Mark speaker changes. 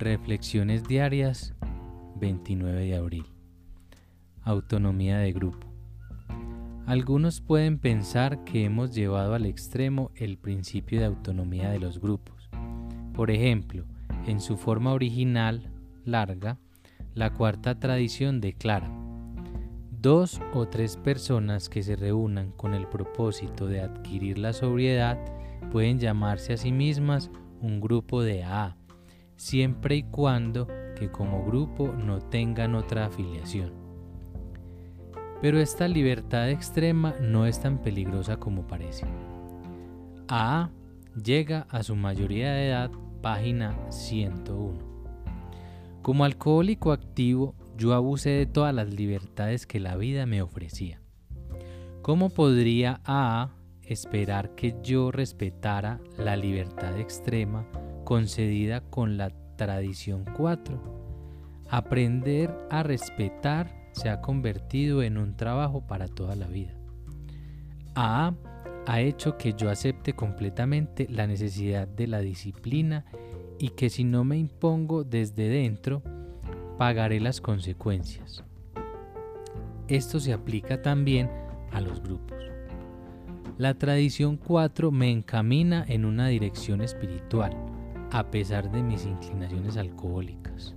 Speaker 1: Reflexiones diarias 29 de abril. Autonomía de grupo. Algunos pueden pensar que hemos llevado al extremo el principio de autonomía de los grupos. Por ejemplo, en su forma original, larga, la cuarta tradición declara, dos o tres personas que se reúnan con el propósito de adquirir la sobriedad pueden llamarse a sí mismas un grupo de A siempre y cuando que como grupo no tengan otra afiliación. Pero esta libertad extrema no es tan peligrosa como parece. A llega a su mayoría de edad, página 101. Como alcohólico activo, yo abusé de todas las libertades que la vida me ofrecía. ¿Cómo podría A esperar que yo respetara la libertad extrema concedida con la tradición 4. Aprender a respetar se ha convertido en un trabajo para toda la vida. A ha hecho que yo acepte completamente la necesidad de la disciplina y que si no me impongo desde dentro, pagaré las consecuencias. Esto se aplica también a los grupos. La tradición 4 me encamina en una dirección espiritual a pesar de mis inclinaciones alcohólicas.